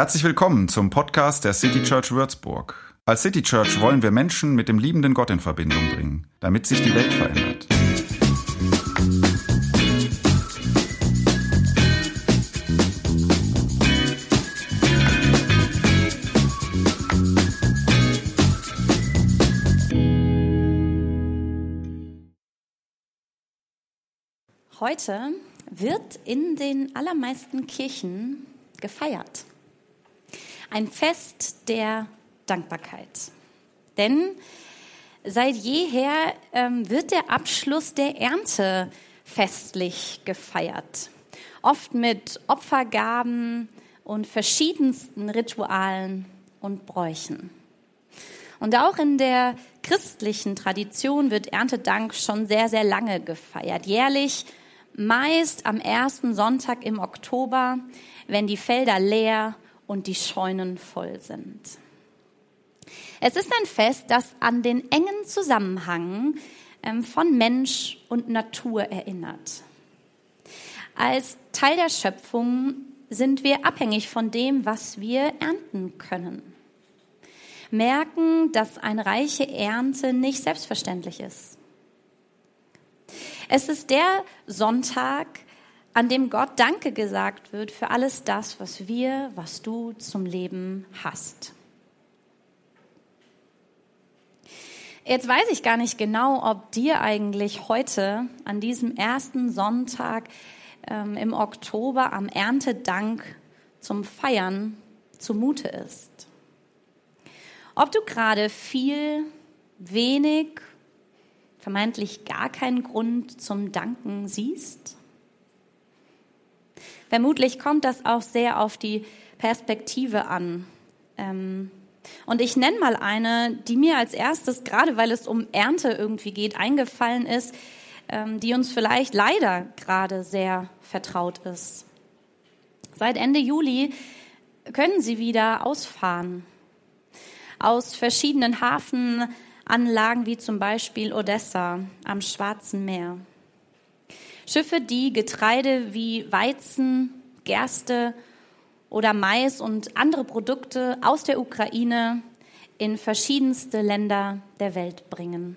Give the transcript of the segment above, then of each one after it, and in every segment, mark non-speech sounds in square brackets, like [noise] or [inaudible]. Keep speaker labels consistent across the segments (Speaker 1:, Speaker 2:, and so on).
Speaker 1: Herzlich willkommen zum Podcast der City Church Würzburg. Als City Church wollen wir Menschen mit dem liebenden Gott in Verbindung bringen, damit sich die Welt verändert.
Speaker 2: Heute wird in den allermeisten Kirchen gefeiert. Ein Fest der Dankbarkeit. Denn seit jeher ähm, wird der Abschluss der Ernte festlich gefeiert. Oft mit Opfergaben und verschiedensten Ritualen und Bräuchen. Und auch in der christlichen Tradition wird Erntedank schon sehr, sehr lange gefeiert. Jährlich meist am ersten Sonntag im Oktober, wenn die Felder leer und die Scheunen voll sind. Es ist ein Fest, das an den engen Zusammenhang ähm, von Mensch und Natur erinnert. Als Teil der Schöpfung sind wir abhängig von dem, was wir ernten können. Merken, dass eine reiche Ernte nicht selbstverständlich ist. Es ist der Sonntag, an dem Gott Danke gesagt wird für alles das, was wir, was du zum Leben hast. Jetzt weiß ich gar nicht genau, ob dir eigentlich heute an diesem ersten Sonntag ähm, im Oktober am Erntedank zum Feiern zumute ist. Ob du gerade viel, wenig vermeintlich gar keinen Grund zum Danken siehst? Vermutlich kommt das auch sehr auf die Perspektive an. Ähm, und ich nenne mal eine, die mir als erstes, gerade weil es um Ernte irgendwie geht, eingefallen ist, ähm, die uns vielleicht leider gerade sehr vertraut ist. Seit Ende Juli können sie wieder ausfahren. Aus verschiedenen Hafen Anlagen wie zum Beispiel Odessa am Schwarzen Meer. Schiffe, die Getreide wie Weizen, Gerste oder Mais und andere Produkte aus der Ukraine in verschiedenste Länder der Welt bringen.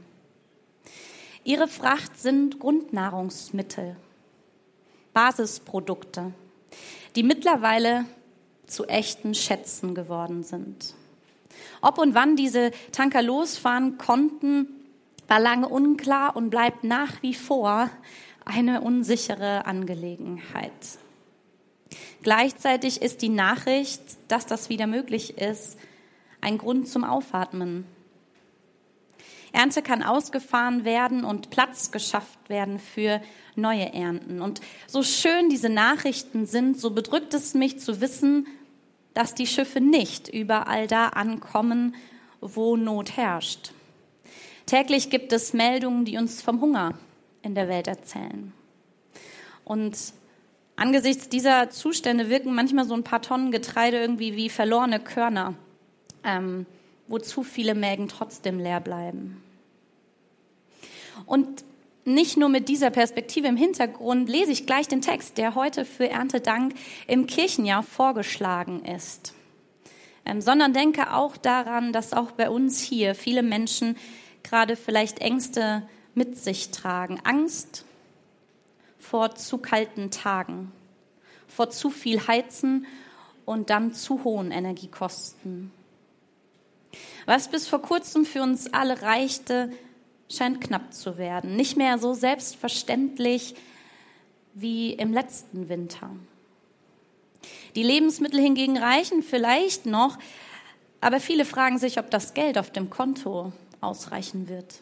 Speaker 2: Ihre Fracht sind Grundnahrungsmittel, Basisprodukte, die mittlerweile zu echten Schätzen geworden sind. Ob und wann diese Tanker losfahren konnten, war lange unklar und bleibt nach wie vor eine unsichere Angelegenheit. Gleichzeitig ist die Nachricht, dass das wieder möglich ist, ein Grund zum Aufatmen. Ernte kann ausgefahren werden und Platz geschafft werden für neue Ernten. Und so schön diese Nachrichten sind, so bedrückt es mich zu wissen, dass die Schiffe nicht überall da ankommen, wo Not herrscht. Täglich gibt es Meldungen, die uns vom Hunger in der Welt erzählen. Und angesichts dieser Zustände wirken manchmal so ein paar Tonnen Getreide irgendwie wie verlorene Körner, ähm, wo zu viele Mägen trotzdem leer bleiben. Und nicht nur mit dieser Perspektive im Hintergrund lese ich gleich den Text, der heute für Erntedank im Kirchenjahr vorgeschlagen ist, ähm, sondern denke auch daran, dass auch bei uns hier viele Menschen gerade vielleicht Ängste mit sich tragen. Angst vor zu kalten Tagen, vor zu viel Heizen und dann zu hohen Energiekosten. Was bis vor kurzem für uns alle reichte, scheint knapp zu werden. Nicht mehr so selbstverständlich wie im letzten Winter. Die Lebensmittel hingegen reichen vielleicht noch, aber viele fragen sich, ob das Geld auf dem Konto ausreichen wird.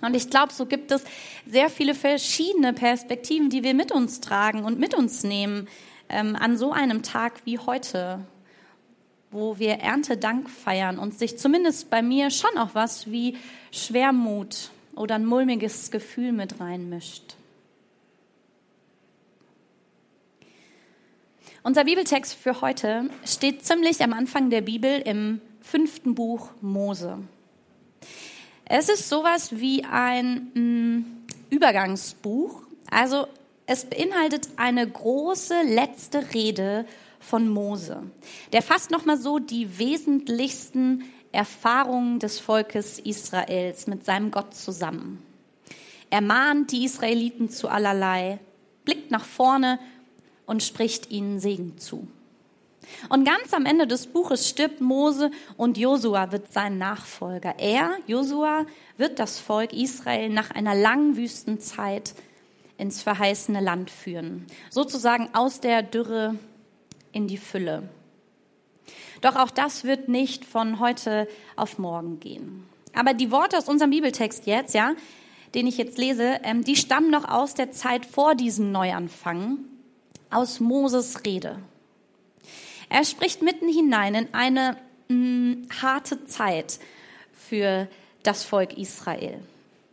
Speaker 2: Und ich glaube, so gibt es sehr viele verschiedene Perspektiven, die wir mit uns tragen und mit uns nehmen ähm, an so einem Tag wie heute, wo wir Erntedank feiern und sich zumindest bei mir schon auch was wie Schwermut oder ein mulmiges Gefühl mit reinmischt. Unser Bibeltext für heute steht ziemlich am Anfang der Bibel im fünften Buch Mose. Es ist sowas wie ein mh, mm, Übergangsbuch. Also es beinhaltet eine große letzte Rede von Mose. Der fasst nochmal so die wesentlichsten Erfahrungen des Volkes Israels mit seinem Gott zusammen. Er mahnt die Israeliten zu allerlei, blickt nach vorne und spricht ihnen Segen zu. Und ganz am Ende des Buches stirbt Mose und Josua wird sein Nachfolger. Er, Josua, wird das Volk Israel nach einer langen Wüstenzeit ins verheißene Land führen. Sozusagen aus der Dürre in die Fülle. Doch auch das wird nicht von heute auf morgen gehen. Aber die Worte aus unserem Bibeltext jetzt, ja, den ich jetzt lese, ähm, die stammen noch aus der Zeit vor diesem Neuanfang, aus Moses Rede. Er spricht mitten hinein in eine mh, mm, harte Zeit für das Volk Israel.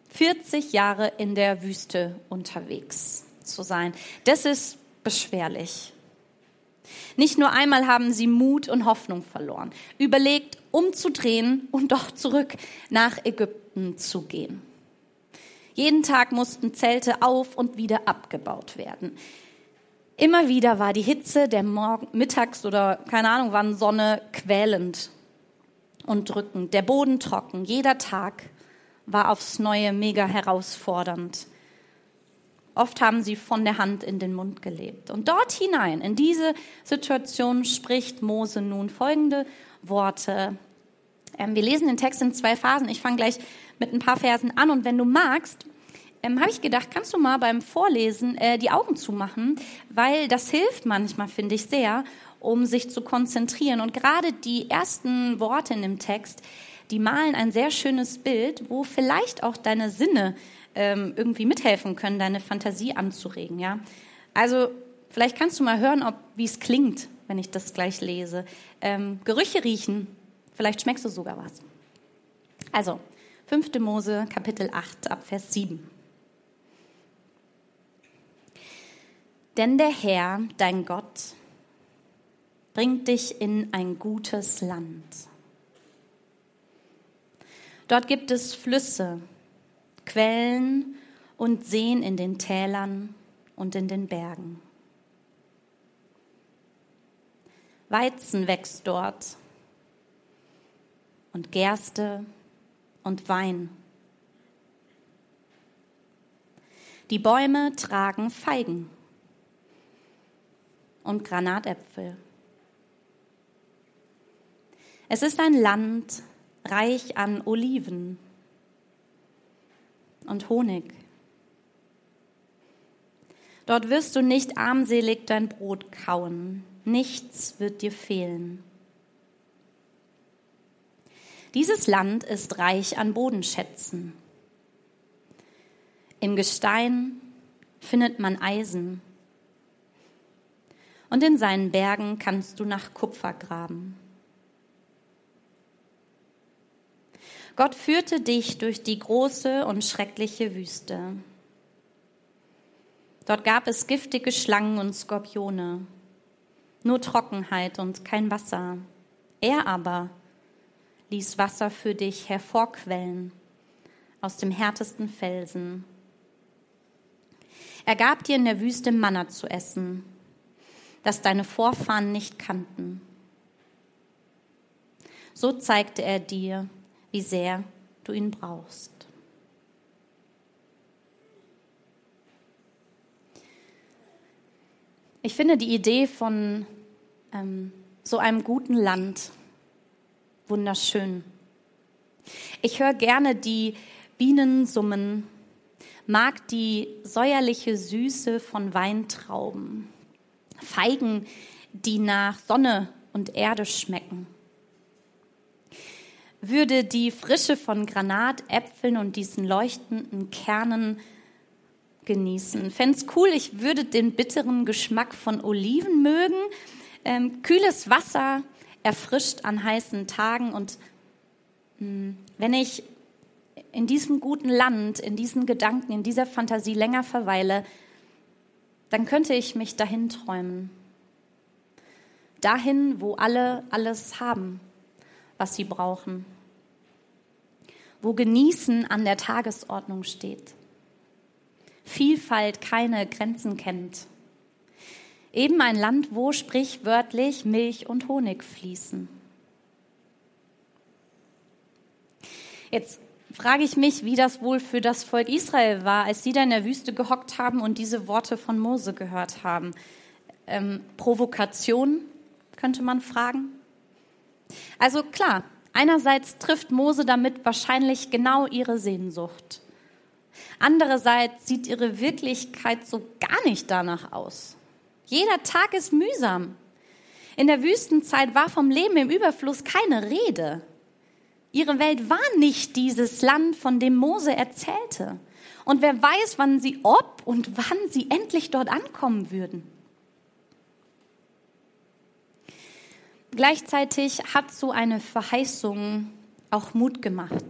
Speaker 2: 40 Jahre in der Wüste unterwegs zu sein. Das ist beschwerlich. Nicht nur einmal haben sie Mut und Hoffnung verloren, überlegt, umzudrehen und doch zurück nach Ägypten zu gehen. Jeden Tag mussten Zelte auf und wieder abgebaut werden. Immer wieder war die Hitze der Morgen, Mittags- oder keine Ahnung wann Sonne quälend und drückend, der Boden trocken. Jeder Tag war aufs Neue mega herausfordernd. Oft haben sie von der Hand in den Mund gelebt. Und dort hinein, in diese Situation, spricht Mose nun folgende Worte. Ähm, wir lesen den Text in zwei Phasen. Ich fange gleich mit ein paar Versen an. Und wenn du magst, ähm, habe ich gedacht, kannst du mal beim Vorlesen äh, die Augen zumachen, weil das hilft manchmal, finde ich sehr, um sich zu konzentrieren. Und gerade die ersten Worte in dem Text, die malen ein sehr schönes Bild, wo vielleicht auch deine Sinne ähm, irgendwie mithelfen können, deine Fantasie anzuregen. Ja, also vielleicht kannst du mal hören, ob wie es klingt, wenn ich das gleich lese. Ähm, Gerüche riechen, vielleicht schmeckst du sogar was. Also 5. Mose Kapitel 8 ab Vers 7. Denn der Herr, dein Gott, bringt dich in ein gutes Land. Dort gibt es Flüsse, Quellen und Seen in den Tälern und in den Bergen. Weizen wächst dort und Gerste und Wein. Die Bäume tragen Feigen und Granatäpfel. Es ist ein Land reich an Oliven und Honig. Dort wirst du nicht armselig dein Brot kauen, nichts wird dir fehlen. Dieses Land ist reich an Bodenschätzen. Im Gestein findet man Eisen und in seinen Bergen kannst du nach Kupfer graben. Gott führte dich durch die große und schreckliche Wüste. Dort gab es giftige Schlangen und Skorpione, nur Trockenheit und kein Wasser. Er aber ließ Wasser für dich hervorquellen aus dem härtesten Felsen. Er gab dir in der Wüste Manna zu essen das deine Vorfahren nicht kannten. So zeigte er dir, wie sehr du ihn brauchst. Ich finde die Idee von ähm, so einem guten Land wunderschön. Ich höre gerne die Bienen summen, mag die säuerliche Süße von Weintrauben. Feigen, die nach Sonne und Erde schmecken. Würde die Frische von Granatäpfeln und diesen leuchtenden Kernen genießen. Fände es cool, ich würde den bitteren Geschmack von Oliven mögen. Ähm, kühles Wasser erfrischt an heißen Tagen und mh, hm, wenn ich in diesem guten Land, in diesen Gedanken, in dieser Fantasie länger verweile, dann könnte ich mich dahin träumen. Dahin, wo alle alles haben, was sie brauchen. Wo Genießen an der Tagesordnung steht. Vielfalt keine Grenzen kennt. Eben ein Land, wo sprichwörtlich Milch und Honig fließen. Jetzt frage ich mich, wie das wohl für das Volk Israel war, als sie da in der Wüste gehockt haben und diese Worte von Mose gehört haben. Ähm, Provokation, könnte man fragen. Also klar, einerseits trifft Mose damit wahrscheinlich genau ihre Sehnsucht. Andererseits sieht ihre Wirklichkeit so gar nicht danach aus. Jeder Tag ist mühsam. In der Wüstenzeit war vom Leben im Überfluss keine Rede. Ihre Welt war nicht dieses Land, von dem Mose erzählte. Und wer weiß, wann sie, ob und wann sie endlich dort ankommen würden. Gleichzeitig hat so eine Verheißung auch Mut gemacht.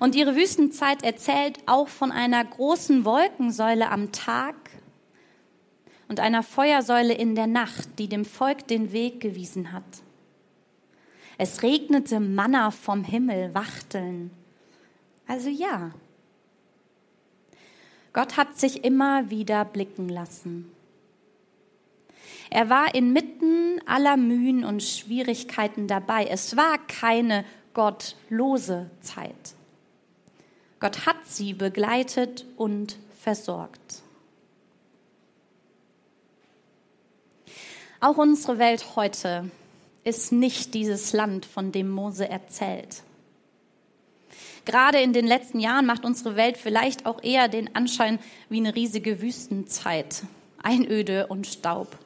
Speaker 2: Und ihre Wüstenzeit erzählt auch von einer großen Wolkensäule am Tag und einer Feuersäule in der Nacht, die dem Volk den Weg gewiesen hat. Es regnete Manna vom Himmel, Wachteln. Also ja. Gott hat sich immer wieder blicken lassen. Er war inmitten aller Mühen und Schwierigkeiten dabei. Es war keine gottlose Zeit. Gott hat sie begleitet und versorgt. Auch unsere Welt heute ist nicht dieses Land, von dem Mose erzählt. Gerade in den letzten Jahren macht unsere Welt vielleicht auch eher den Anschein wie eine riesige Wüstenzeit, Einöde und Staub.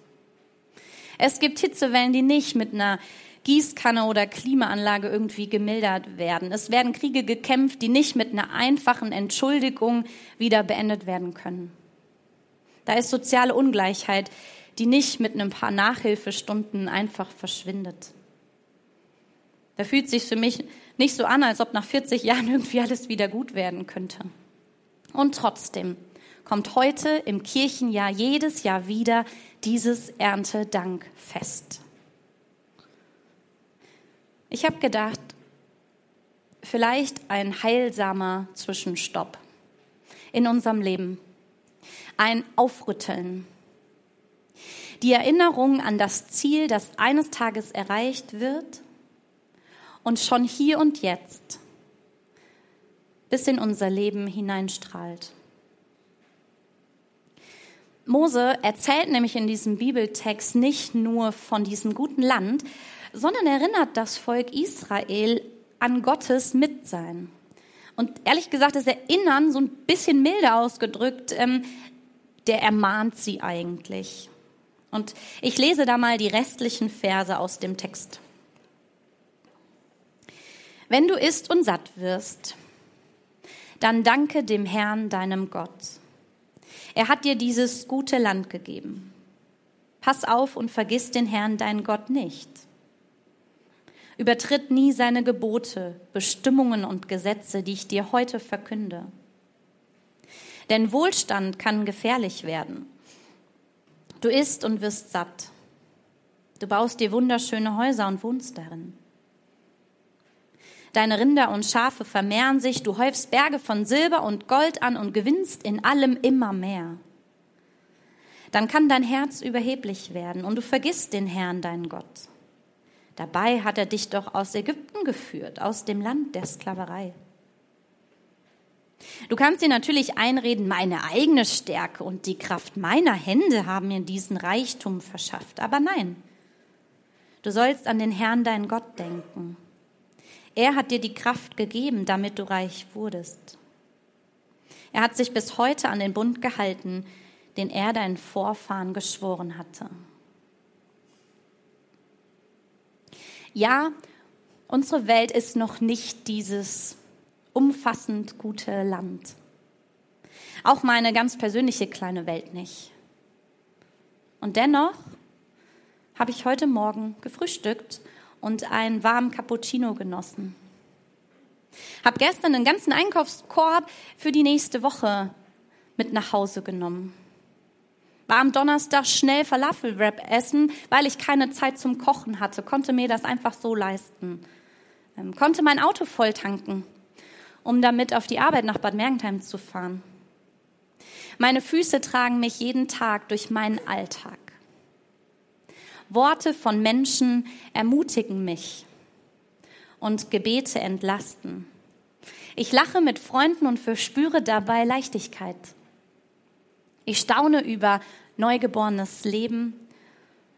Speaker 2: Es gibt Hitzewellen, die nicht mit einer Gießkanne oder Klimaanlage irgendwie gemildert werden. Es werden Kriege gekämpft, die nicht mit einer einfachen Entschuldigung wieder beendet werden können. Da ist soziale Ungleichheit, die nicht mit ein paar Nachhilfestunden einfach verschwindet. Da fühlt sich für mich nicht so an, als ob nach 40 Jahren irgendwie alles wieder gut werden könnte. Und trotzdem kommt heute im Kirchenjahr jedes Jahr wieder dieses Erntedankfest. Ich habe gedacht, vielleicht ein heilsamer Zwischenstopp in unserem Leben, ein Aufrütteln, die Erinnerung an das Ziel, das eines Tages erreicht wird und schon hier und jetzt bis in unser Leben hineinstrahlt. Mose erzählt nämlich in diesem Bibeltext nicht nur von diesem guten Land, sondern erinnert das Volk Israel an Gottes Mitsein. Und ehrlich gesagt, das Erinnern, so ein bisschen milder ausgedrückt, ähm, der ermahnt sie eigentlich. Und ich lese da mal die restlichen Verse aus dem Text. Wenn du isst und satt wirst, dann danke dem Herrn, deinem Gott. Er hat dir dieses gute Land gegeben. Pass auf und vergiss den Herrn, dein Gott, nicht. Übertritt nie seine Gebote, Bestimmungen und Gesetze, die ich dir heute verkünde. Denn Wohlstand kann gefährlich werden Du isst und wirst satt. Du baust dir wunderschöne Häuser und wohnst darin. Deine Rinder und Schafe vermehren sich, du häufst Berge von Silber und Gold an und gewinnst in allem immer mehr. Dann kann dein Herz überheblich werden und du vergisst den Herrn, deinen Gott. Dabei hat er dich doch aus Ägypten geführt, aus dem Land der Sklaverei. Du kannst dir natürlich einreden, meine eigene Stärke und die Kraft meiner Hände haben mir diesen Reichtum verschafft. Aber nein, du sollst an den Herrn, deinen Gott, denken. Er hat dir die Kraft gegeben, damit du reich wurdest. Er hat sich bis heute an den Bund gehalten, den er deinen Vorfahren geschworen hatte. Ja, unsere Welt ist noch nicht dieses umfassend gute Land. Auch meine ganz persönliche kleine Welt nicht. Und dennoch habe ich heute Morgen gefrühstückt und einen warmen Cappuccino genossen. Habe gestern einen ganzen Einkaufskorb für die nächste Woche mit nach Hause genommen. War am Donnerstag schnell Falafelwrap essen, weil ich keine Zeit zum Kochen hatte, konnte mir das einfach so leisten. Ähm, konnte mein Auto voll tanken um damit auf die Arbeit nach Bad Mergentheim zu fahren. Meine Füße tragen mich jeden Tag durch meinen Alltag. Worte von Menschen ermutigen mich und Gebete entlasten. Ich lache mit Freunden und verspüre dabei Leichtigkeit. Ich staune über neugeborenes Leben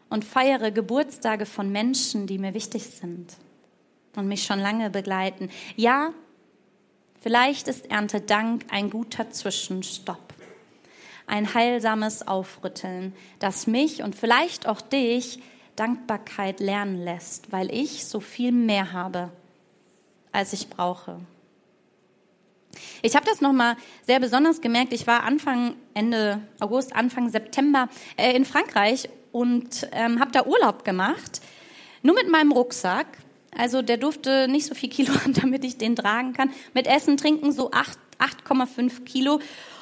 Speaker 2: und feiere Geburtstage von Menschen, die mir wichtig sind und mich schon lange begleiten. Ja, vielleicht ist Erntedank ein guter Zwischenstopp, ein heilsames Aufrütteln, das mich und vielleicht auch dich Dankbarkeit lernen lässt, weil ich so viel mehr habe, als ich brauche. Ich habe das nochmal sehr besonders gemerkt. Ich war Anfang, Ende August, Anfang September äh, in Frankreich und ähm, habe da Urlaub gemacht, nur mit meinem Rucksack. Also der durfte nicht so viel Kilo [laughs] haben, damit ich den tragen kann. Mit Essen, Trinken so 8,5 Kilo.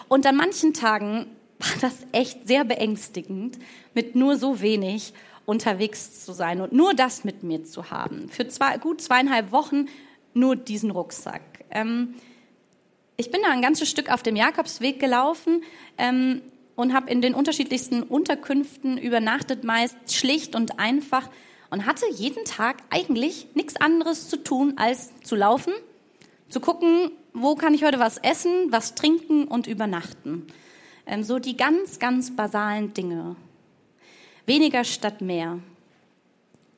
Speaker 2: Und an manchen Tagen war das echt sehr beängstigend, mit nur so wenig unterwegs zu sein und nur das mit mir zu haben. Für zwei, gut zweieinhalb Wochen nur diesen Rucksack. Ähm, ich bin da ein ganzes Stück auf dem Jakobsweg gelaufen ähm, und habe in den unterschiedlichsten Unterkünften übernachtet, meist schlicht und einfach und hatte jeden Tag eigentlich nichts anderes zu tun, als zu laufen, zu gucken, wo kann ich heute was essen, was trinken und übernachten. Ähm, so die ganz, ganz basalen Dinge. Weniger statt mehr.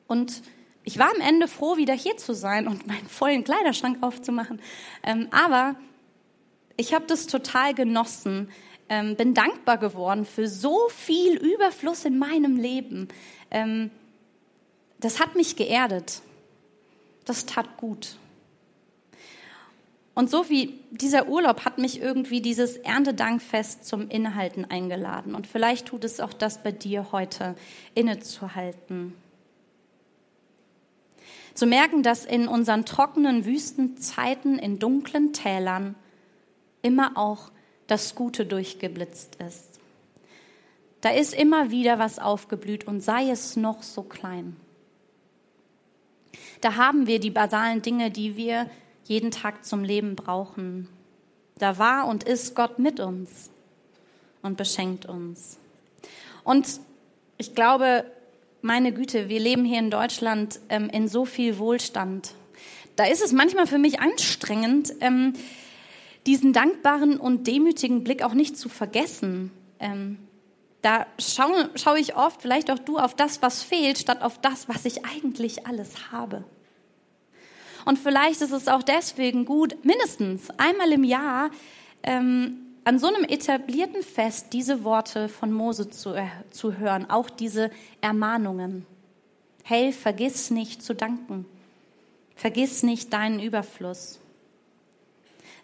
Speaker 2: Und ich war am Ende froh, wieder hier zu sein und [laughs] meinen vollen Kleiderschrank aufzumachen. Ähm, aber ich habe das total genossen, ähm, bin dankbar geworden für so viel Überfluss in meinem Leben. Ähm, das hat mich geerdet. Das tat gut. Und so wie dieser Urlaub hat mich irgendwie dieses Erntedankfest zum Innehalten eingeladen. Und vielleicht tut es auch das bei dir heute, innezuhalten. Zu merken, dass in unseren trockenen Wüstenzeiten, in dunklen Tälern, immer auch das Gute durchgeblitzt ist. Da ist immer wieder was aufgeblüht und sei es noch so klein. Da haben wir die basalen Dinge, die wir jeden Tag zum Leben brauchen. Da war und ist Gott mit uns und beschenkt uns. Und ich glaube, meine Güte, wir leben hier in Deutschland ähm, in so viel Wohlstand. Da ist es manchmal für mich anstrengend, ähm, diesen dankbaren und demütigen Blick auch nicht zu vergessen. Ähm, da schaue, schaue ich oft, vielleicht auch du, auf das, was fehlt, statt auf das, was ich eigentlich alles habe. Und vielleicht ist es auch deswegen gut, mindestens einmal im Jahr ähm, an so einem etablierten Fest diese Worte von Mose zu, äh, zu hören, auch diese Ermahnungen. Hey, vergiss nicht zu danken. Vergiss nicht deinen Überfluss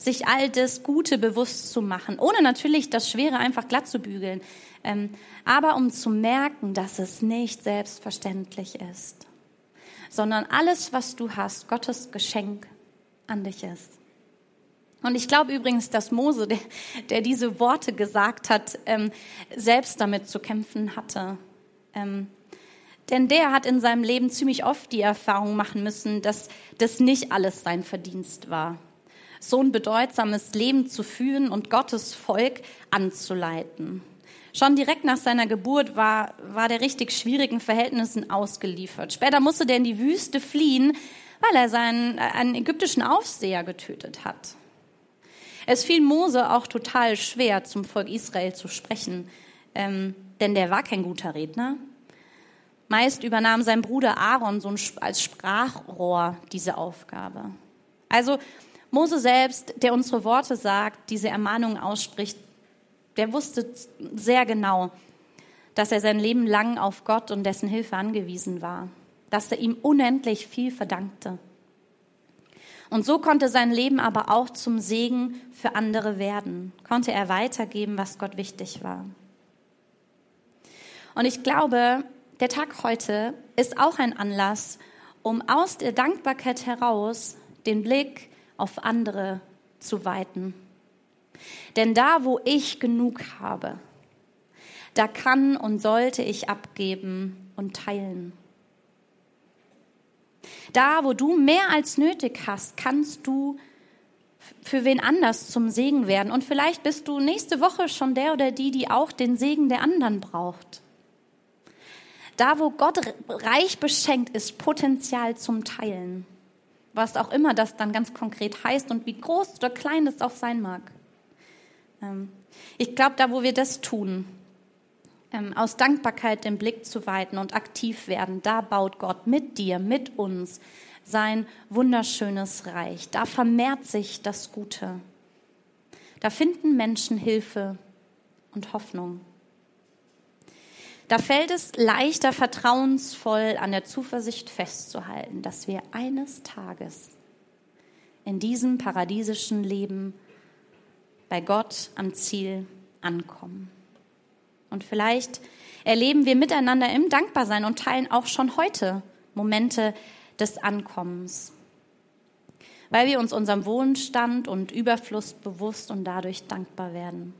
Speaker 2: sich all das Gute bewusst zu machen, ohne natürlich das Schwere einfach glatt zu bügeln, ähm, aber um zu merken, dass es nicht selbstverständlich ist, sondern alles, was du hast, Gottes Geschenk an dich ist. Und ich glaube übrigens, dass Mose, der, der, diese Worte gesagt hat, ähm, selbst damit zu kämpfen hatte. Ähm, denn der hat in seinem Leben ziemlich oft die Erfahrung machen müssen, dass das nicht alles sein Verdienst war so ein bedeutsames Leben zu führen und Gottes Volk anzuleiten. Schon direkt nach seiner Geburt war, war der richtig schwierigen Verhältnissen ausgeliefert. Später musste der in die Wüste fliehen, weil er seinen, einen ägyptischen Aufseher getötet hat. Es fiel Mose auch total schwer, zum Volk Israel zu sprechen, ähm, denn der war kein guter Redner. Meist übernahm sein Bruder Aaron so ein, als Sprachrohr diese Aufgabe. Also Mose selbst, der unsere Worte sagt, diese Ermahnung ausspricht, der wusste sehr genau, dass er sein Leben lang auf Gott und dessen Hilfe angewiesen war, dass er ihm unendlich viel verdankte. Und so konnte sein Leben aber auch zum Segen für andere werden, konnte er weitergeben, was Gott wichtig war. Und ich glaube, der Tag heute ist auch ein Anlass, um aus der Dankbarkeit heraus den Blick auf andere zu weiten. Denn da, wo ich genug habe, da kann und sollte ich abgeben und teilen. Da, wo du mehr als nötig hast, kannst du für wen anders zum Segen werden. Und vielleicht bist du nächste Woche schon der oder die, die auch den Segen der anderen braucht. Da, wo Gott reich beschenkt, ist Potenzial zum Teilen. Was auch immer das dann ganz konkret heißt und wie groß oder klein das auch sein mag. Ähm, ich glaube, da, wo wir das tun, ähm, aus Dankbarkeit den Blick zu weiten und aktiv werden, da baut Gott mit dir, mit uns sein wunderschönes Reich. Da vermehrt sich das Gute. Da finden Menschen Hilfe und Hoffnung. Da fällt es leichter, vertrauensvoll an der Zuversicht festzuhalten, dass wir eines Tages in diesem paradiesischen Leben bei Gott am Ziel ankommen. Und vielleicht erleben wir miteinander im Dankbarsein und teilen auch schon heute Momente des Ankommens, weil wir uns unserem Wohnstand und Überfluss bewusst und dadurch dankbar werden.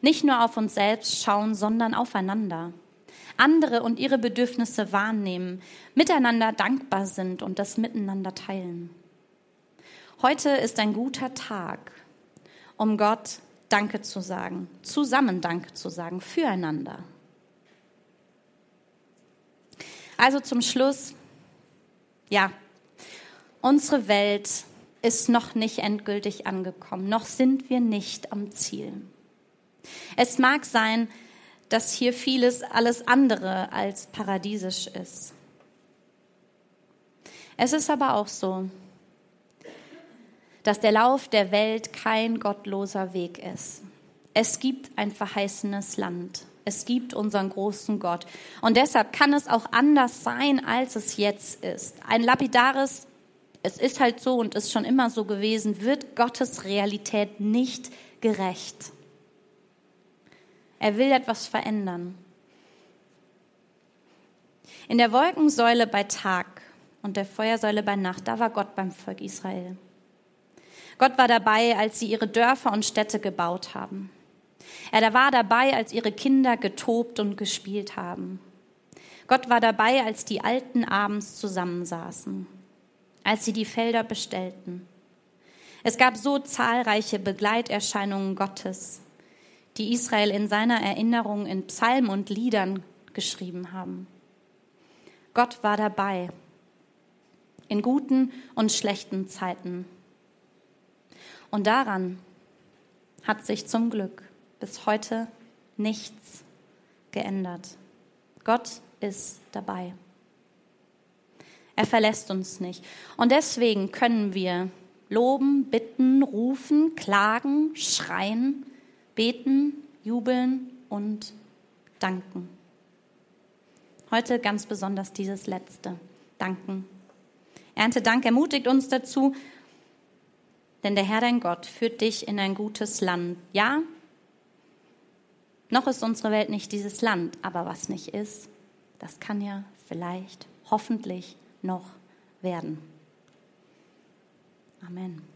Speaker 2: Nicht nur auf uns selbst schauen, sondern aufeinander. Andere und ihre Bedürfnisse wahrnehmen, miteinander dankbar sind und das miteinander teilen. Heute ist ein guter Tag, um Gott Danke zu sagen, zusammen Danke zu sagen, füreinander. Also zum Schluss, ja, unsere Welt ist noch nicht endgültig angekommen, noch sind wir nicht am Ziel. Es mag sein, dass hier vieles alles andere als paradiesisch ist. Es ist aber auch so, dass der Lauf der Welt kein gottloser Weg ist. Es gibt ein verheißenes Land. Es gibt unseren großen Gott. Und deshalb kann es auch anders sein, als es jetzt ist. Ein lapidares, es ist halt so und ist schon immer so gewesen, wird Gottes Realität nicht gerecht. Er will etwas verändern. In der Wolkensäule bei Tag und der Feuersäule bei Nacht, da war Gott beim Volk Israel. Gott war dabei, als sie ihre Dörfer und Städte gebaut haben. Er war dabei, als ihre Kinder getobt und gespielt haben. Gott war dabei, als die Alten abends zusammensaßen, als sie die Felder bestellten. Es gab so zahlreiche Begleiterscheinungen Gottes, die Israel in seiner Erinnerung in Psalmen und Liedern geschrieben haben. Gott war dabei, in guten und schlechten Zeiten. Und daran hat sich zum Glück bis heute nichts geändert. Gott ist dabei. Er verlässt uns nicht. Und deswegen können wir loben, bitten, rufen, klagen, schreien, beten, jubeln und danken. Heute ganz besonders dieses letzte, danken. Erntedank ermutigt uns dazu, denn der Herr dein Gott führt dich in ein gutes Land. Ja, noch ist unsere Welt nicht dieses Land, aber was nicht ist, das kann ja vielleicht, hoffentlich noch werden. Amen.